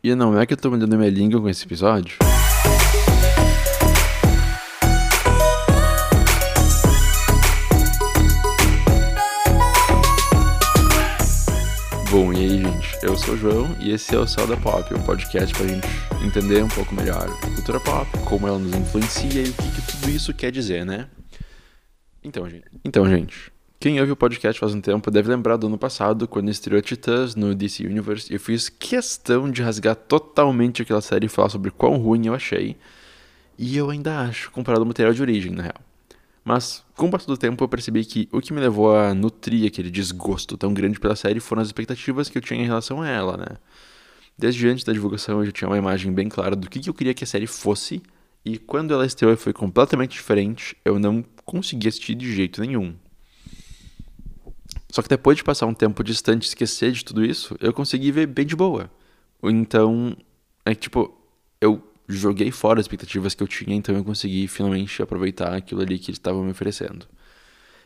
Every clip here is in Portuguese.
E não é que eu tô mandando minha língua com esse episódio? Bom, e aí, gente? Eu sou o João e esse é o Céu da Pop, um podcast pra gente entender um pouco melhor a cultura pop, como ela nos influencia e o que, que tudo isso quer dizer, né? Então, gente. Então, gente. Quem ouve o podcast faz um tempo deve lembrar do ano passado, quando estreou Titãs no DC Universe, eu fiz questão de rasgar totalmente aquela série e falar sobre quão ruim eu achei. E eu ainda acho, comparado ao material de origem, na real. Mas, com o passar do tempo, eu percebi que o que me levou a nutrir aquele desgosto tão grande pela série foram as expectativas que eu tinha em relação a ela, né? Desde antes da divulgação, eu já tinha uma imagem bem clara do que eu queria que a série fosse, e quando ela estreou e foi completamente diferente, eu não consegui assistir de jeito nenhum. Só que depois de passar um tempo distante e esquecer de tudo isso, eu consegui ver bem de boa. Então, é tipo, eu joguei fora as expectativas que eu tinha, então eu consegui finalmente aproveitar aquilo ali que eles estavam me oferecendo.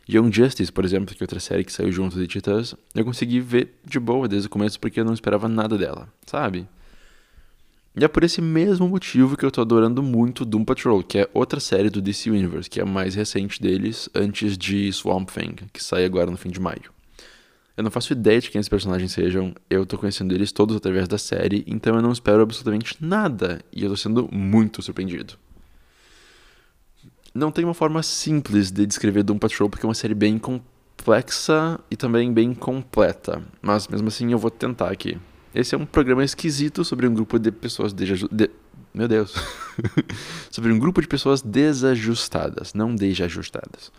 Young Justice, por exemplo, que é outra série que saiu junto de Titãs, eu consegui ver de boa desde o começo porque eu não esperava nada dela, sabe? E é por esse mesmo motivo que eu tô adorando muito Doom Patrol, que é outra série do DC Universe, que é a mais recente deles, antes de Swamp Thing, que sai agora no fim de maio. Eu não faço ideia de quem esses personagens sejam, eu tô conhecendo eles todos através da série, então eu não espero absolutamente nada, e eu tô sendo muito surpreendido. Não tem uma forma simples de descrever Doom Patrol, porque é uma série bem complexa e também bem completa, mas mesmo assim eu vou tentar aqui. Esse é um programa esquisito sobre um grupo de pessoas de... Meu Deus. sobre um grupo de pessoas desajustadas, não desajustadas.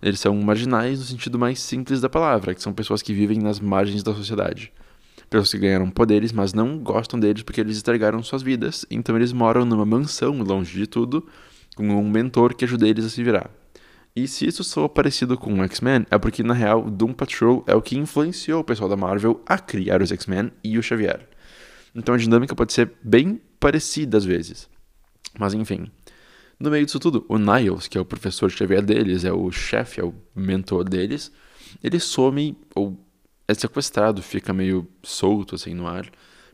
Eles são marginais no sentido mais simples da palavra, que são pessoas que vivem nas margens da sociedade. Pessoas que ganharam poderes, mas não gostam deles porque eles estragaram suas vidas, então eles moram numa mansão longe de tudo, com um mentor que ajuda eles a se virar. E se isso soa parecido com X-Men, é porque na real Doom Patrol é o que influenciou o pessoal da Marvel a criar os X-Men e o Xavier. Então a dinâmica pode ser bem parecida às vezes. Mas enfim. No meio disso tudo, o Niles, que é o professor Xavier deles, é o chefe, é o mentor deles, ele some ou é sequestrado, fica meio solto assim no ar,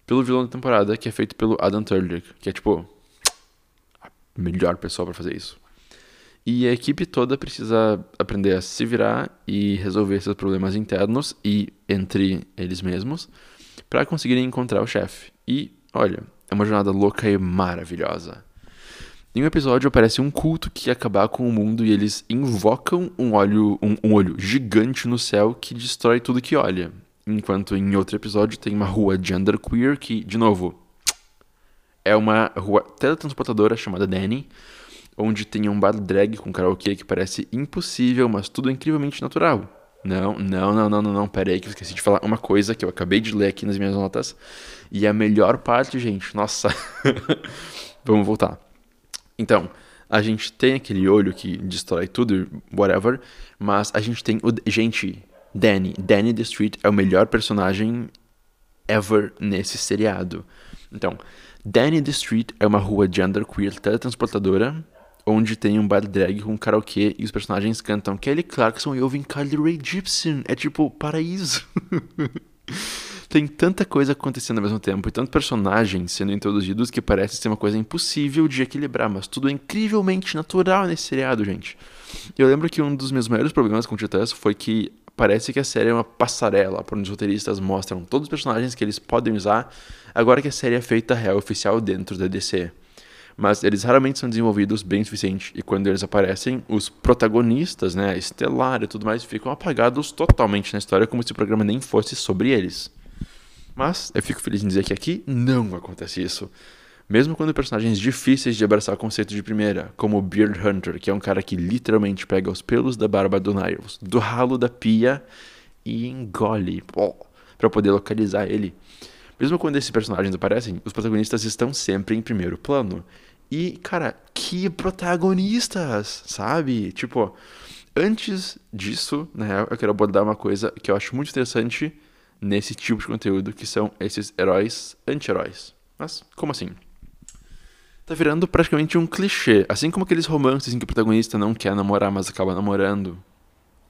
pelo vilão da temporada, que é feito pelo Adam Turlik, que é tipo a melhor pessoa para fazer isso. E a equipe toda precisa aprender a se virar e resolver seus problemas internos e entre eles mesmos para conseguirem encontrar o chefe. E, olha, é uma jornada louca e maravilhosa. Em um episódio aparece um culto que ia acabar com o mundo e eles invocam um olho, um, um olho gigante no céu que destrói tudo que olha. Enquanto em outro episódio tem uma rua genderqueer que, de novo, é uma rua teletransportadora chamada Danny, onde tem um bar drag com karaokê que parece impossível, mas tudo é incrivelmente natural. Não, não, não, não, não, não, pera aí que eu esqueci de falar uma coisa que eu acabei de ler aqui nas minhas notas. E a melhor parte, gente, nossa. Vamos voltar. Então, a gente tem aquele olho que destrói tudo, whatever, mas a gente tem o. Gente, Danny. Danny the Street é o melhor personagem ever nesse seriado. Então, Danny the Street é uma rua genderqueer teletransportadora onde tem um bar drag com karaokê e os personagens cantam Kelly Clarkson e ouvem Carly Rae Jepsen. É tipo paraíso. tem tanta coisa acontecendo ao mesmo tempo e tantos personagens sendo introduzidos que parece ser uma coisa impossível de equilibrar, mas tudo é incrivelmente natural nesse seriado, gente. Eu lembro que um dos meus maiores problemas com Titãs foi que parece que a série é uma passarela por onde os roteiristas mostram todos os personagens que eles podem usar agora que a série é feita real oficial dentro da DC mas eles raramente são desenvolvidos bem o suficiente e quando eles aparecem, os protagonistas, né, Estelar e tudo mais, ficam apagados totalmente na história como se o programa nem fosse sobre eles. Mas eu fico feliz em dizer que aqui não acontece isso. Mesmo quando personagens difíceis de abraçar o conceito de primeira, como o Beard Hunter, que é um cara que literalmente pega os pelos da barba do Niles, do ralo da pia e engole para poder localizar ele. Mesmo quando esses personagens aparecem, os protagonistas estão sempre em primeiro plano. E, cara, que protagonistas, sabe? Tipo, antes disso, real, eu quero abordar uma coisa que eu acho muito interessante nesse tipo de conteúdo, que são esses heróis anti-heróis. Mas, como assim? Tá virando praticamente um clichê. Assim como aqueles romances em que o protagonista não quer namorar, mas acaba namorando.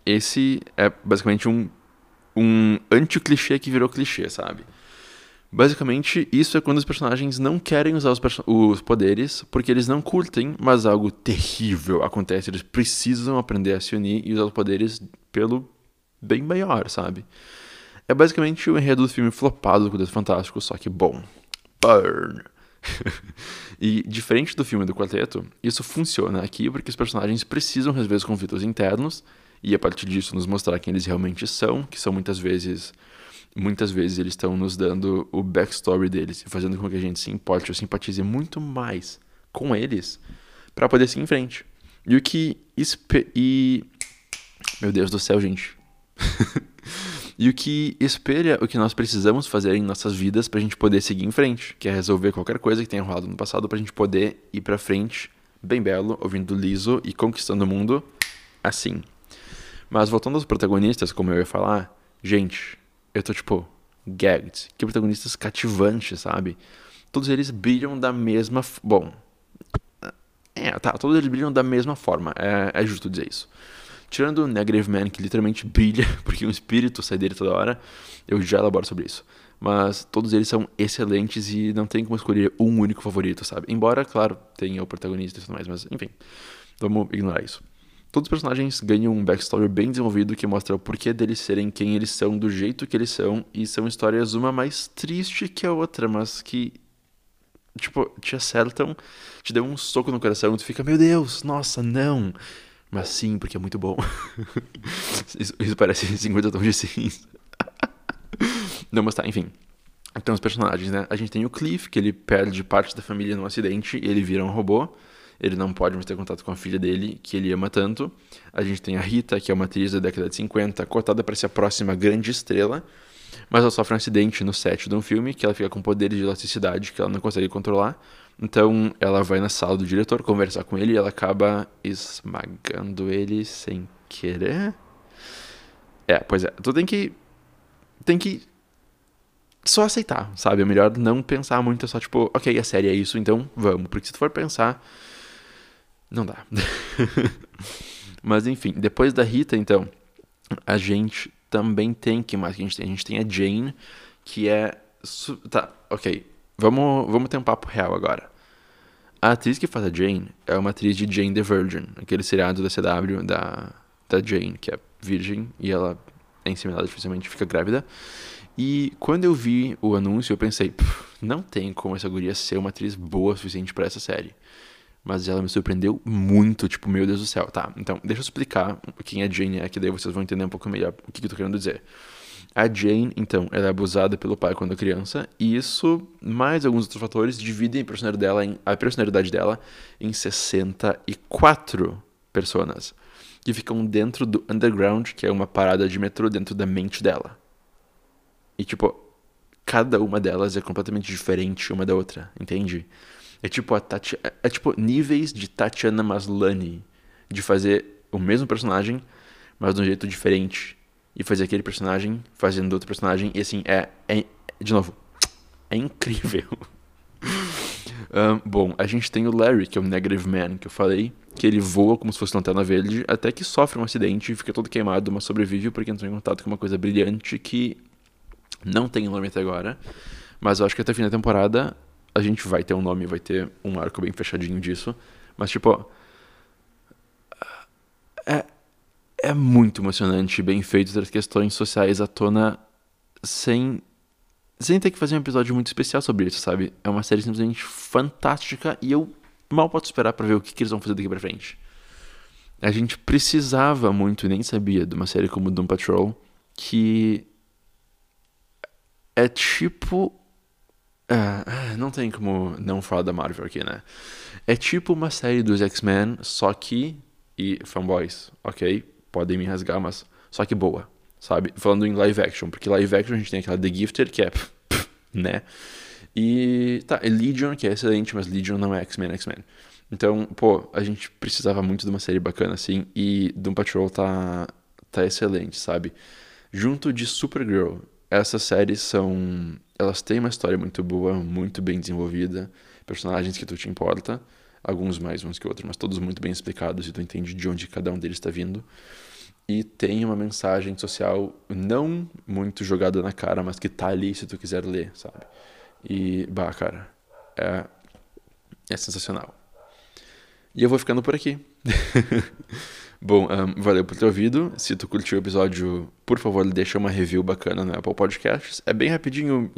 Esse é basicamente um, um anti-clichê que virou clichê, sabe? Basicamente, isso é quando os personagens não querem usar os, os, poderes porque eles não curtem, mas algo terrível acontece. Eles precisam aprender a se unir e usar os poderes pelo bem maior, sabe? É basicamente o enredo do filme flopado do Deus Fantástico, só que bom. Burn! e diferente do filme do quarteto, isso funciona aqui porque os personagens precisam resolver os conflitos internos e a partir disso nos mostrar quem eles realmente são, que são muitas vezes muitas vezes eles estão nos dando o backstory deles e fazendo com que a gente se importe ou simpatize muito mais com eles para poder seguir em frente. E o que e meu Deus do céu, gente. e o que espelha o que nós precisamos fazer em nossas vidas para a gente poder seguir em frente, que é resolver qualquer coisa que tenha rolado no passado para a gente poder ir para frente bem belo, ouvindo liso e conquistando o mundo assim. Mas voltando aos protagonistas, como eu ia falar, gente, eu tô tipo, gagged. Que protagonistas cativantes, sabe? Todos eles brilham da mesma. Bom. É, tá, todos eles brilham da mesma forma. É, é justo dizer isso. Tirando o Negative Man, que literalmente brilha, porque um espírito sai dele toda hora, eu já elaboro sobre isso. Mas todos eles são excelentes e não tem como escolher um único favorito, sabe? Embora, claro, tenha o protagonista e tudo mais, mas enfim, vamos ignorar isso. Todos os personagens ganham um backstory bem desenvolvido que mostra o porquê deles serem quem eles são, do jeito que eles são, e são histórias uma mais triste que a outra, mas que tipo, te acertam, te dão um soco no coração, e tu fica, meu Deus, nossa, não. Mas sim, porque é muito bom. isso, isso, parece 50 tons de cinza. não, mas tá, enfim. Então, os personagens, né? A gente tem o Cliff, que ele perde parte da família num acidente ele vira um robô ele não pode mais ter contato com a filha dele, que ele ama tanto. A gente tem a Rita, que é uma atriz da década de 50, cotada para ser a próxima grande estrela, mas ela sofre um acidente no set de um filme, que ela fica com poderes de elasticidade que ela não consegue controlar. Então ela vai na sala do diretor conversar com ele e ela acaba esmagando ele sem querer. É, pois é. Tu tem que. Tem que só aceitar, sabe? É melhor não pensar muito, é só tipo, ok, a série é isso, então vamos. Porque se tu for pensar, não dá. Mas enfim, depois da Rita, então, a gente também tem. que mais que a gente tem? A gente tem a Jane, que é. Tá, ok. Vamos, vamos ter um papo real agora. A atriz que faz a Jane é uma atriz de Jane the Virgin, aquele seriado da CW da, da Jane, que é virgem e ela é inseminada, dificilmente fica grávida. E quando eu vi o anúncio, eu pensei, não tem como essa guria ser uma atriz boa o suficiente para essa série. Mas ela me surpreendeu muito, tipo, meu Deus do céu. Tá, então, deixa eu explicar quem a Jane é, que daí vocês vão entender um pouco melhor o que, que eu tô querendo dizer. A Jane, então, ela é abusada pelo pai quando criança, e isso, mais alguns outros fatores, dividem a personalidade dela em, a personalidade dela em 64 personas, que ficam dentro do underground, que é uma parada de metrô dentro da mente dela. E, tipo, cada uma delas é completamente diferente uma da outra, entende? É tipo a Tati... É, é tipo níveis de Tatiana Maslany de fazer o mesmo personagem, mas de um jeito diferente. E fazer aquele personagem fazendo outro personagem. E assim, é. é de novo, é incrível. um, bom, a gente tem o Larry, que é o Negative Man, que eu falei, que ele voa como se fosse lanterna verde, até que sofre um acidente e fica todo queimado, mas sobrevive porque entrou em contato com uma coisa brilhante que não tem nome até agora. Mas eu acho que até o fim da temporada a gente vai ter um nome, vai ter um arco bem fechadinho disso. Mas, tipo. É, é muito emocionante, bem feito, ter questões sociais à tona sem. Sem ter que fazer um episódio muito especial sobre isso, sabe? É uma série simplesmente fantástica e eu mal posso esperar para ver o que, que eles vão fazer daqui pra frente. A gente precisava muito, e nem sabia, de uma série como Doom Patrol, que é tipo é, não tem como não falar da Marvel aqui, né? É tipo uma série dos X-Men, só que. E fanboys, ok? Podem me rasgar, mas. Só que boa, sabe? Falando em live action, porque live action a gente tem aquela The Gifted, que é. né? E. Tá, é Legion, que é excelente, mas Legion não é X-Men, X-Men. Então, pô, a gente precisava muito de uma série bacana assim, e Doom Patrol tá. tá excelente, sabe? Junto de Supergirl, essas séries são elas têm uma história muito boa, muito bem desenvolvida, personagens que tu te importa, alguns mais uns que outros, mas todos muito bem explicados e tu entende de onde cada um deles está vindo. E tem uma mensagem social não muito jogada na cara, mas que tá ali se tu quiser ler, sabe? E, bah, cara, é, é sensacional. E eu vou ficando por aqui. Bom, um, valeu por ter ouvido. Se tu curtiu o episódio, por favor, deixa uma review bacana no Apple Podcasts. É bem rapidinho,